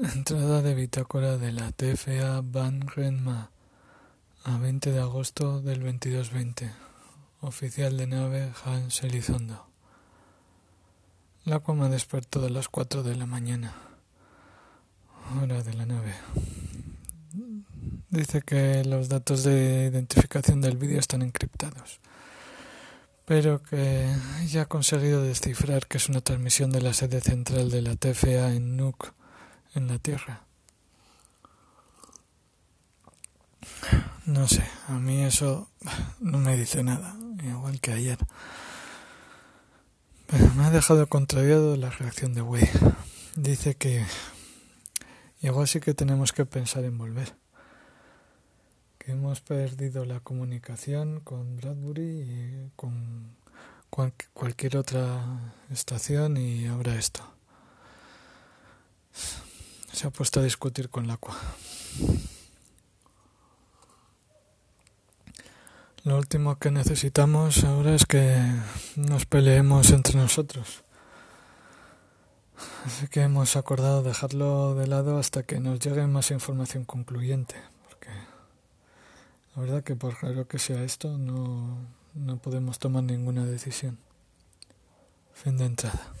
Entrada de bitácora de la TFA Van Renma a 20 de agosto del 2220. Oficial de nave Hans Elizondo. La Aquaman despertó a las 4 de la mañana. Hora de la nave. Dice que los datos de identificación del vídeo están encriptados, pero que ya ha conseguido descifrar que es una transmisión de la sede central de la TFA en Nuuk, en la Tierra. No sé, a mí eso no me dice nada, igual que ayer. Me ha dejado contrariado la reacción de Wei. Dice que igual sí que tenemos que pensar en volver. Que hemos perdido la comunicación con Bradbury y con cualquier otra estación y ahora esto. Se ha puesto a discutir con la Aqua. Lo último que necesitamos ahora es que nos peleemos entre nosotros. Así que hemos acordado dejarlo de lado hasta que nos llegue más información concluyente. Porque la verdad que por raro que sea esto, no, no podemos tomar ninguna decisión. Fin de entrada.